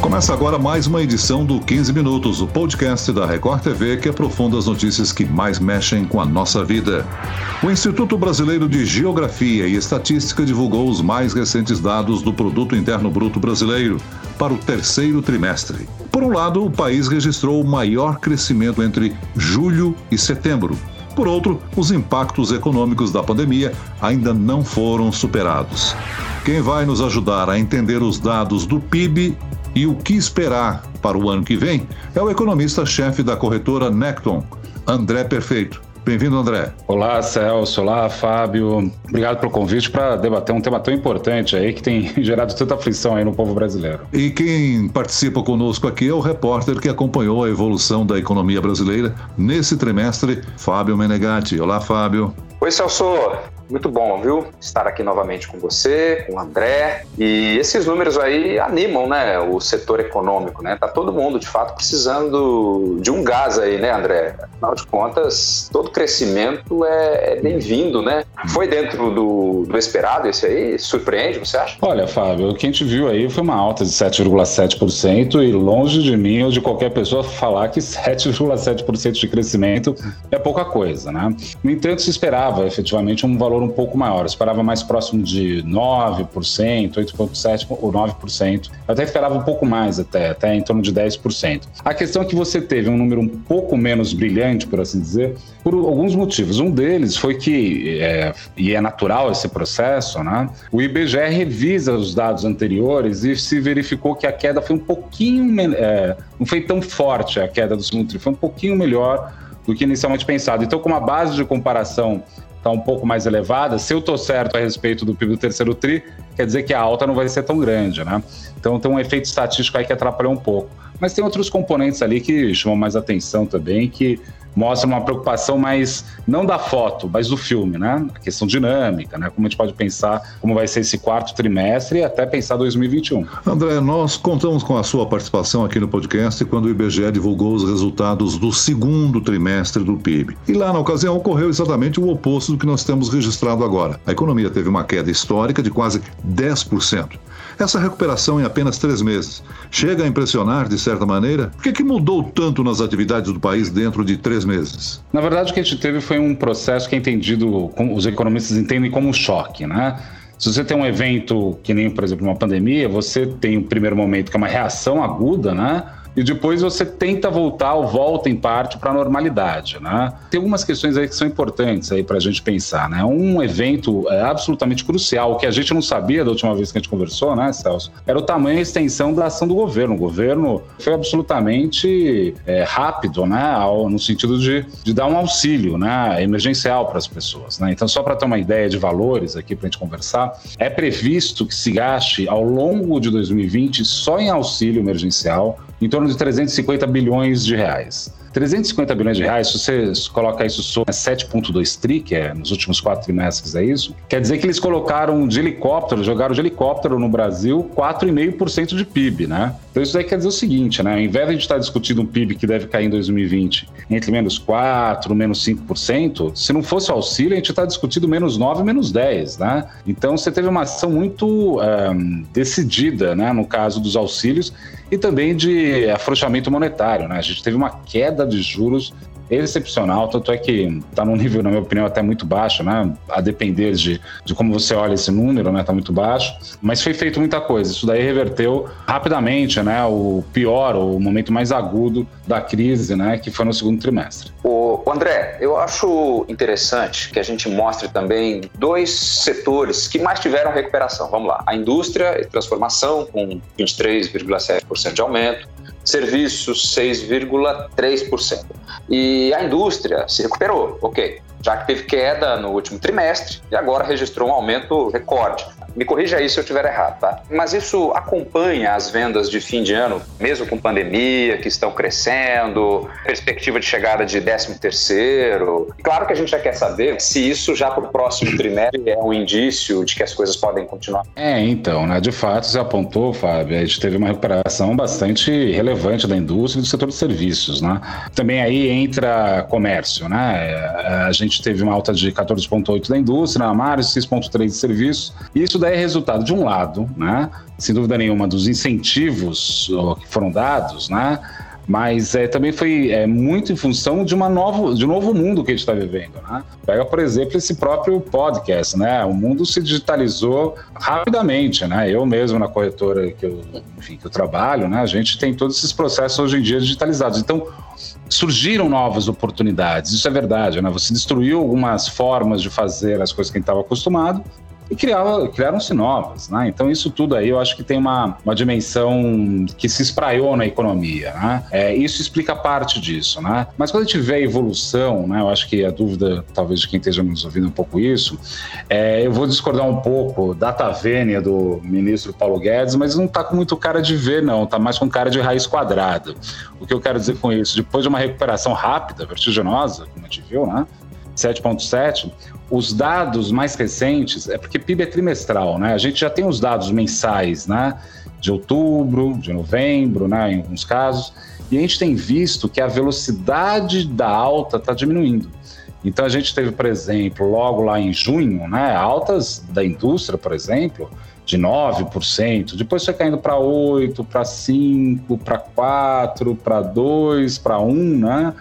Começa agora mais uma edição do 15 Minutos, o podcast da Record TV que aprofunda as notícias que mais mexem com a nossa vida. O Instituto Brasileiro de Geografia e Estatística divulgou os mais recentes dados do Produto Interno Bruto Brasileiro para o terceiro trimestre. Por um lado, o país registrou o maior crescimento entre julho e setembro. Por outro, os impactos econômicos da pandemia ainda não foram superados. Quem vai nos ajudar a entender os dados do PIB e o que esperar para o ano que vem é o economista-chefe da corretora Necton, André Perfeito. Bem-vindo, André. Olá, Celso. Olá, Fábio. Obrigado pelo convite para debater um tema tão importante aí que tem gerado tanta aflição aí no povo brasileiro. E quem participa conosco aqui é o repórter que acompanhou a evolução da economia brasileira nesse trimestre, Fábio Menegatti. Olá, Fábio. Oi, Celso. Muito bom, viu? Estar aqui novamente com você, com o André. E esses números aí animam, né, o setor econômico, né? Tá todo mundo, de fato, precisando de um gás aí, né, André? Afinal de contas, todo crescimento é, é bem-vindo, né? Foi dentro do, do, esperado esse aí? Surpreende, você acha? Olha, Fábio, o que a gente viu aí foi uma alta de 7,7% e longe de mim ou de qualquer pessoa falar que 7,7% de crescimento é pouca coisa, né? No entanto, se esperava efetivamente um valor valor um pouco maior. Eu esperava mais próximo de 9%, 8,7% ou 9%. Eu até esperava um pouco mais, até, até em torno de 10%. A questão é que você teve um número um pouco menos brilhante, por assim dizer, por alguns motivos. Um deles foi que, é, e é natural esse processo, né? o IBGE revisa os dados anteriores e se verificou que a queda foi um pouquinho, é, não foi tão forte a queda do segundo tri, foi um pouquinho melhor do que inicialmente pensado. Então, com uma base de comparação está um pouco mais elevada, se eu estou certo a respeito do PIB do terceiro TRI, quer dizer que a alta não vai ser tão grande, né? Então tem um efeito estatístico aí que atrapalhou um pouco. Mas tem outros componentes ali que chamam mais atenção também, que mostra uma preocupação mais, não da foto, mas do filme, né? A questão dinâmica, né? Como a gente pode pensar como vai ser esse quarto trimestre e até pensar 2021. André, nós contamos com a sua participação aqui no podcast quando o IBGE divulgou os resultados do segundo trimestre do PIB. E lá na ocasião ocorreu exatamente o oposto do que nós temos registrado agora. A economia teve uma queda histórica de quase 10%. Essa recuperação em apenas três meses chega a impressionar de certa maneira? O que, que mudou tanto nas atividades do país dentro de três meses? Na verdade, o que a gente teve foi um processo que é entendido, os economistas entendem como um choque, né? Se você tem um evento que nem, por exemplo, uma pandemia, você tem o um primeiro momento que é uma reação aguda, né? E depois você tenta voltar ou volta em parte para a normalidade, né? Tem algumas questões aí que são importantes aí para a gente pensar, né? Um evento é, absolutamente crucial, que a gente não sabia da última vez que a gente conversou, né, Celso? Era o tamanho e a extensão da ação do governo. O governo foi absolutamente é, rápido, né? No sentido de, de dar um auxílio, né? Emergencial para as pessoas, né? Então, só para ter uma ideia de valores aqui para a gente conversar, é previsto que se gaste ao longo de 2020 só em auxílio emergencial em torno de 350 bilhões de reais. 350 bilhões de reais, se você coloca isso sobre 7,2 tri, que é nos últimos quatro trimestres, é isso, quer dizer que eles colocaram de helicóptero, jogaram de helicóptero no Brasil 4,5% de PIB, né? Então isso aí quer dizer o seguinte, né? Ao invés de a gente estar discutindo um PIB que deve cair em 2020 entre menos 4%, menos 5%, se não fosse o auxílio, a gente está discutindo menos 9%, menos 10%, né? Então você teve uma ação muito um, eh, decidida, né? No caso dos auxílios e também de afrouxamento monetário, né? A gente teve uma queda queda de juros excepcional, tanto é que está num nível, na minha opinião, até muito baixo, né? A depender de, de como você olha esse número, né? Está muito baixo. Mas foi feito muita coisa. Isso daí reverteu rapidamente, né? O pior, o momento mais agudo da crise, né? Que foi no segundo trimestre. O André, eu acho interessante que a gente mostre também dois setores que mais tiveram recuperação. Vamos lá. A indústria e transformação, com 23,7% de aumento serviços 6,3%. E a indústria se recuperou, ok, já que teve queda no último trimestre e agora registrou um aumento recorde. Me corrija aí se eu estiver errado, tá? Mas isso acompanha as vendas de fim de ano, mesmo com pandemia, que estão crescendo, perspectiva de chegada de 13 terceiro. Claro que a gente já quer saber se isso já para o próximo trimestre é um indício de que as coisas podem continuar. É, então, né? De fato, você apontou, Fábio, a gente teve uma recuperação bastante relevante da indústria e do setor de serviços, né? Também aí entra comércio, né? A gente teve uma alta de 14,8 da indústria, na março, 6,3 de serviços. Isso daí é resultado, de um lado, né, sem dúvida nenhuma, dos incentivos que foram dados, né, mas é, também foi é, muito em função de uma novo, de um novo mundo que a gente está vivendo. Né? Pega, por exemplo, esse próprio podcast, né? O mundo se digitalizou rapidamente, né? Eu mesmo na corretora que eu, enfim, que eu trabalho, né? A gente tem todos esses processos hoje em dia digitalizados. Então surgiram novas oportunidades. Isso é verdade, né? Você destruiu algumas formas de fazer as coisas que a gente estava acostumado e criaram-se novas. Né? Então, isso tudo aí eu acho que tem uma, uma dimensão que se espraiou na economia. Né? É, isso explica parte disso. Né? Mas quando a gente vê a evolução, né, eu acho que a dúvida, talvez, de quem esteja nos ouvindo um pouco isso, é, eu vou discordar um pouco da tavênia do ministro Paulo Guedes, mas não está com muito cara de ver, não. Está mais com cara de raiz quadrada. O que eu quero dizer com isso? Depois de uma recuperação rápida, vertiginosa, como a gente viu, né? 7,7, os dados mais recentes, é porque PIB é trimestral, né? A gente já tem os dados mensais, né? De outubro, de novembro, né? Em alguns casos, e a gente tem visto que a velocidade da alta está diminuindo. Então a gente teve, por exemplo, logo lá em junho, né? Altas da indústria, por exemplo, de 9%, depois foi caindo para 8%, para 5%, para 4%, para 2%, para 1%, né?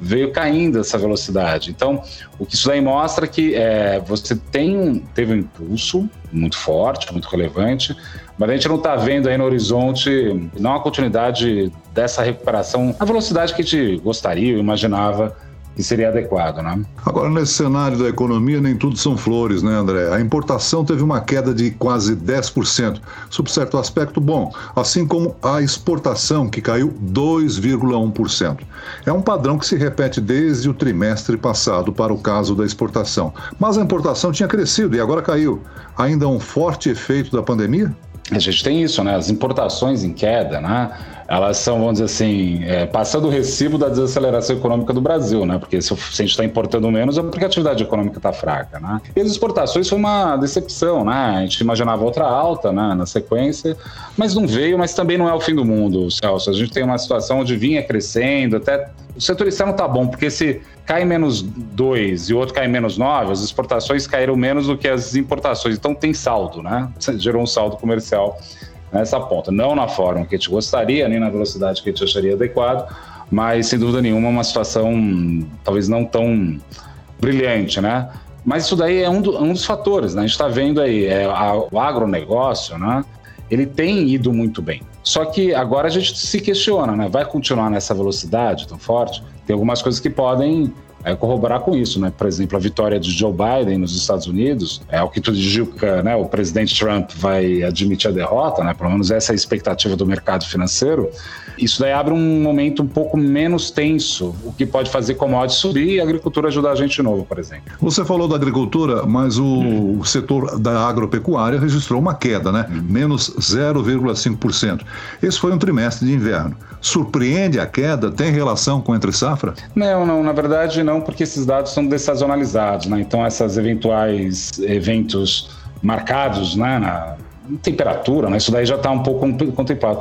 Veio caindo essa velocidade. Então, o que isso daí mostra que é, você tem, teve um impulso muito forte, muito relevante, mas a gente não está vendo aí no horizonte não a continuidade dessa recuperação na velocidade que a gente gostaria, imaginava que seria adequado, né? Agora, nesse cenário da economia, nem tudo são flores, né, André? A importação teve uma queda de quase 10%, sob certo aspecto bom, assim como a exportação, que caiu 2,1%. É um padrão que se repete desde o trimestre passado para o caso da exportação. Mas a importação tinha crescido e agora caiu. Ainda um forte efeito da pandemia? A gente tem isso, né? As importações em queda, né? Elas são, vamos dizer assim, é, passando o recibo da desaceleração econômica do Brasil, né? Porque se, a gente está importando menos é porque a atividade econômica está fraca, né? E as exportações foi uma decepção, né? A gente imaginava outra alta, né? Na sequência, mas não veio, mas também não é o fim do mundo, Celso. A gente tem uma situação onde vinha crescendo, até o setor externo tá bom, porque se cai menos 2 e o outro cai menos 9, as exportações caíram menos do que as importações. Então tem saldo, né? Gerou um saldo comercial nessa ponta. Não na forma que a gente gostaria, nem na velocidade que a gente acharia adequado, mas sem dúvida nenhuma uma situação talvez não tão brilhante, né? Mas isso daí é um, do, um dos fatores, né? A gente está vendo aí, é, a, o agronegócio, né? Ele tem ido muito bem. Só que agora a gente se questiona, né? Vai continuar nessa velocidade tão forte? Tem algumas coisas que podem é, corroborar com isso, né? Por exemplo, a vitória de Joe Biden nos Estados Unidos, é o que tudo indica, né? O presidente Trump vai admitir a derrota, né? Pelo menos essa é a expectativa do mercado financeiro. Isso daí abre um momento um pouco menos tenso, o que pode fazer commodities subir e a agricultura ajudar a gente de novo, por exemplo. Você falou da agricultura, mas o hum. setor da agropecuária registrou uma queda, né? Hum. Menos 0,5%. Esse foi um trimestre de inverno. Surpreende a queda? Tem relação com entre safra? Não, não, na verdade não, porque esses dados são dessazonalizados, né? Então essas eventuais eventos marcados, né, na temperatura, né? Isso daí já está um pouco contemplado.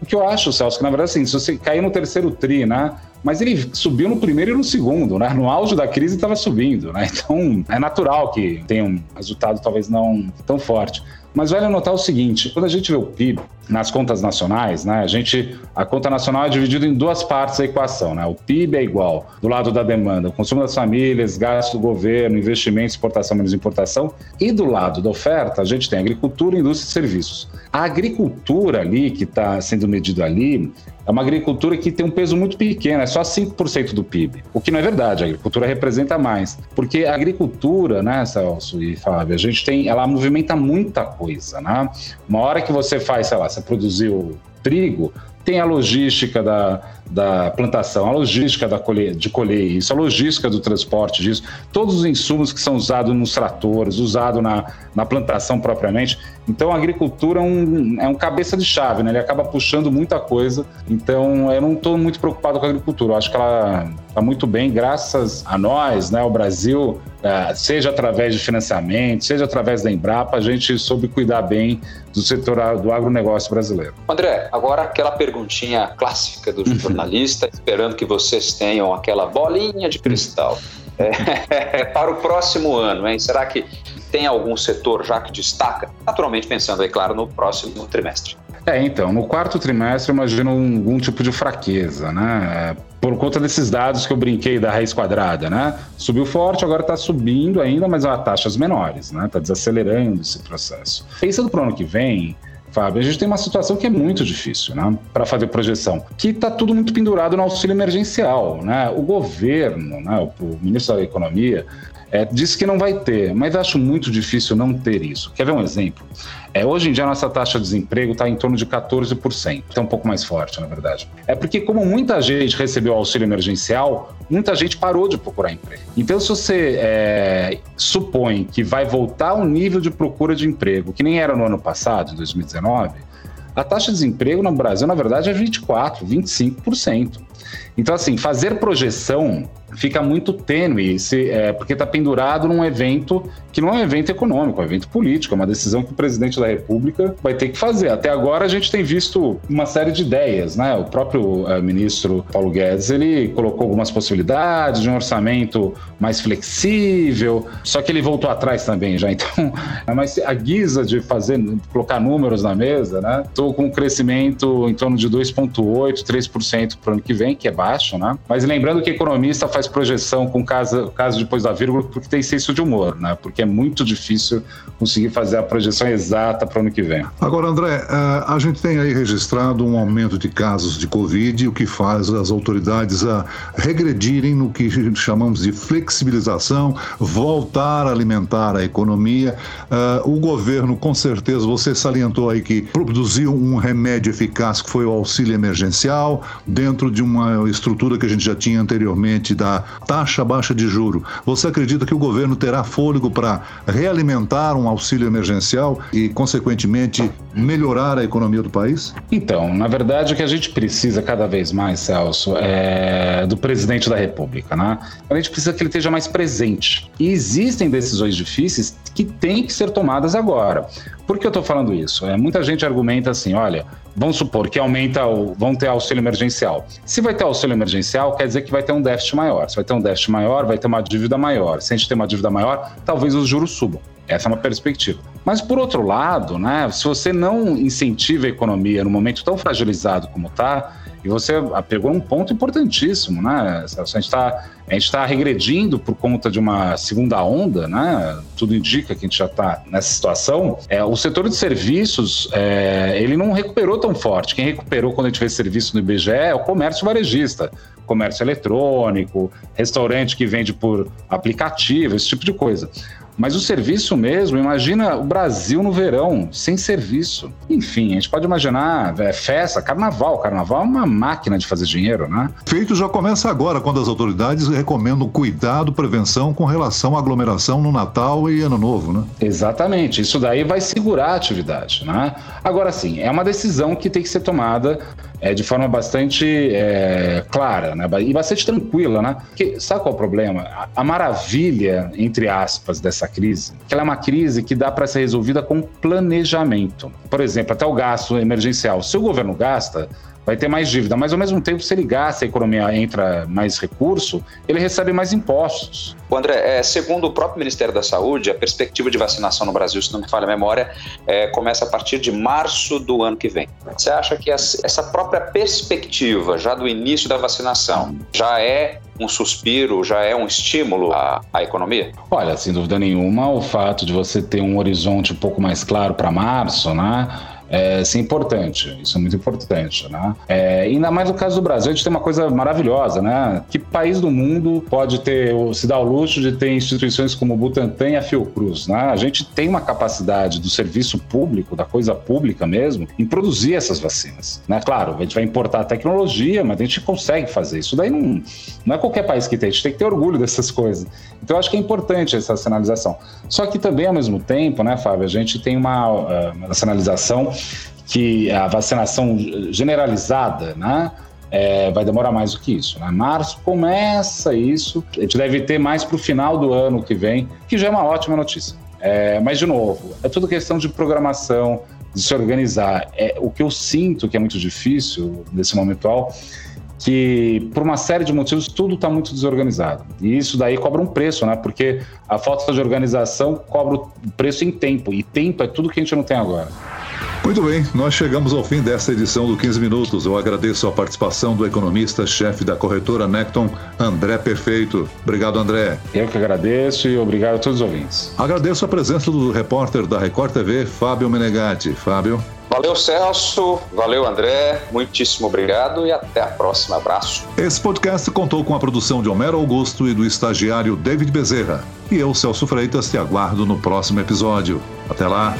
O que eu acho, Celso, que na verdade, assim, se você cair no terceiro tri, né? Mas ele subiu no primeiro e no segundo, né? No auge da crise estava subindo, né? Então é natural que tenha um resultado talvez não tão forte. Mas vale notar o seguinte: quando a gente vê o PIB nas contas nacionais, né, a gente a conta nacional é dividida em duas partes da equação, né? O PIB é igual do lado da demanda, consumo das famílias, gasto do governo, investimento, exportação menos importação, e do lado da oferta a gente tem agricultura, indústria e serviços. A agricultura ali que está sendo medida ali é uma agricultura que tem um peso muito pequeno, é só 5% do PIB. O que não é verdade, a agricultura representa mais. Porque a agricultura, né, Celso e Fábio, a gente tem, ela movimenta muita coisa, né? Uma hora que você faz, sei lá, você produziu trigo, tem a logística da, da plantação, a logística da colhe de colher isso, a logística do transporte disso, todos os insumos que são usados nos tratores, usados na, na plantação propriamente. Então, a agricultura é um, é um cabeça de chave, né? Ele acaba puxando muita coisa. Então, eu não estou muito preocupado com a agricultura. Eu acho que ela está muito bem, graças a nós, né? O Brasil, seja através de financiamento, seja através da Embrapa, a gente soube cuidar bem do setor do agronegócio brasileiro. André, agora aquela perguntinha clássica do jornalista, esperando que vocês tenham aquela bolinha de cristal. É, para o próximo ano, hein? Será que tem algum setor já que destaca? Naturalmente pensando, é claro, no próximo trimestre. É, então, no quarto trimestre eu imagino algum tipo de fraqueza, né? Por conta desses dados que eu brinquei da raiz quadrada, né? Subiu forte, agora está subindo ainda, mas a taxas menores, né? Está desacelerando esse processo. Pensando para o ano que vem, Fábio, a gente tem uma situação que é muito difícil, né, para fazer projeção, que está tudo muito pendurado no auxílio emergencial, né? O governo, né, o ministro da Economia é, disse que não vai ter, mas acho muito difícil não ter isso. Quer ver um exemplo? É, hoje em dia, nossa taxa de desemprego está em torno de 14%, é um pouco mais forte, na verdade. É porque, como muita gente recebeu auxílio emergencial, muita gente parou de procurar emprego. Então, se você é, supõe que vai voltar ao nível de procura de emprego, que nem era no ano passado, em 2019, a taxa de desemprego no Brasil, na verdade, é 24%, 25%. Então, assim, fazer projeção fica muito tênue, se, é, porque está pendurado num evento que não é um evento econômico, é um evento político, é uma decisão que o presidente da República vai ter que fazer. Até agora a gente tem visto uma série de ideias, né? O próprio é, ministro Paulo Guedes ele colocou algumas possibilidades de um orçamento mais flexível, só que ele voltou atrás também já. Então, é mas a guisa de fazer, colocar números na mesa, né? Estou com um crescimento em torno de 2,8%, 3% para o ano que vem, que é baixo, né? Mas lembrando que economista faz projeção com caso, caso depois da vírgula porque tem senso de humor, né? Porque é muito difícil conseguir fazer a projeção exata para o ano que vem. Agora, André, eh, a gente tem aí registrado um aumento de casos de Covid, o que faz as autoridades a regredirem no que chamamos de flexibilização, voltar a alimentar a economia. Eh, o governo, com certeza, você salientou aí que produziu um remédio eficaz que foi o auxílio emergencial, dentro de uma estrutura que a gente já tinha anteriormente da taxa baixa de juro. Você acredita que o governo terá fôlego para realimentar um auxílio emergencial e, consequentemente, melhorar a economia do país? Então, na verdade, o que a gente precisa cada vez mais, Celso, é do presidente da República, né? A gente precisa que ele esteja mais presente. E existem decisões difíceis que têm que ser tomadas agora. Por que eu estou falando isso? É, muita gente argumenta assim: olha, vamos supor que aumenta o. vão ter auxílio emergencial. Se vai ter auxílio emergencial, quer dizer que vai ter um déficit maior. Se vai ter um déficit maior, vai ter uma dívida maior. Se a gente tem uma dívida maior, talvez os juros subam. Essa é uma perspectiva. Mas, por outro lado, né, se você não incentiva a economia no momento tão fragilizado como está, e você pegou um ponto importantíssimo, né? A gente está tá regredindo por conta de uma segunda onda, né? Tudo indica que a gente já está nessa situação. É, o setor de serviços, é, ele não recuperou tão forte. Quem recuperou quando a gente fez serviço no IBGE é o comércio varejista comércio eletrônico, restaurante que vende por aplicativo, esse tipo de coisa. Mas o serviço mesmo, imagina o Brasil no verão, sem serviço. Enfim, a gente pode imaginar é, festa, carnaval. Carnaval é uma máquina de fazer dinheiro, né? Feito já começa agora, quando as autoridades recomendam cuidado, prevenção com relação à aglomeração no Natal e Ano Novo, né? Exatamente. Isso daí vai segurar a atividade, né? Agora sim, é uma decisão que tem que ser tomada é, de forma bastante é, clara né? e bastante tranquila, né? Porque sabe qual é o problema? A, a maravilha, entre aspas, dessa crise, que ela é uma crise que dá para ser resolvida com planejamento. Por exemplo, até o gasto emergencial. Se o governo gasta, vai ter mais dívida, mas ao mesmo tempo, se ele gasta, a economia entra mais recurso, ele recebe mais impostos. André, é, segundo o próprio Ministério da Saúde, a perspectiva de vacinação no Brasil, se não me falha a memória, é, começa a partir de março do ano que vem. Você acha que essa própria perspectiva, já do início da vacinação, já é um suspiro, já é um estímulo à, à, economia? Olha, sem dúvida nenhuma, o fato de você ter um horizonte um pouco mais claro para março, né? É, isso é importante, isso é muito importante, né? É, ainda mais no caso do Brasil, a gente tem uma coisa maravilhosa, né? Que país do mundo pode ter, se dar o luxo de ter instituições como o Butantan e a Fiocruz, né? A gente tem uma capacidade do serviço público, da coisa pública mesmo, em produzir essas vacinas, né? Claro, a gente vai importar tecnologia, mas a gente consegue fazer isso. Daí não, não é qualquer país que tem, a gente tem que ter orgulho dessas coisas. Então, acho que é importante essa sinalização. Só que também, ao mesmo tempo, né, Fábio, a gente tem uma, uma sinalização que a vacinação generalizada, né? É, vai demorar mais do que isso. Né? Março começa isso, a gente deve ter mais para o final do ano que vem, que já é uma ótima notícia. É, mas, de novo, é tudo questão de programação, de se organizar. É, o que eu sinto que é muito difícil nesse momento atual que, por uma série de motivos, tudo está muito desorganizado. E isso daí cobra um preço, né? Porque a falta de organização cobra o preço em tempo. E tempo é tudo que a gente não tem agora. Muito bem, nós chegamos ao fim desta edição do 15 Minutos. Eu agradeço a participação do economista-chefe da corretora Necton, André Perfeito. Obrigado, André. Eu que agradeço e obrigado a todos os ouvintes. Agradeço a presença do repórter da Record TV, Fábio Menegatti. Fábio. Valeu, Celso. Valeu, André. Muitíssimo obrigado e até a próxima. Abraço. Esse podcast contou com a produção de Homero Augusto e do estagiário David Bezerra. E eu, Celso Freitas, te aguardo no próximo episódio. Até lá.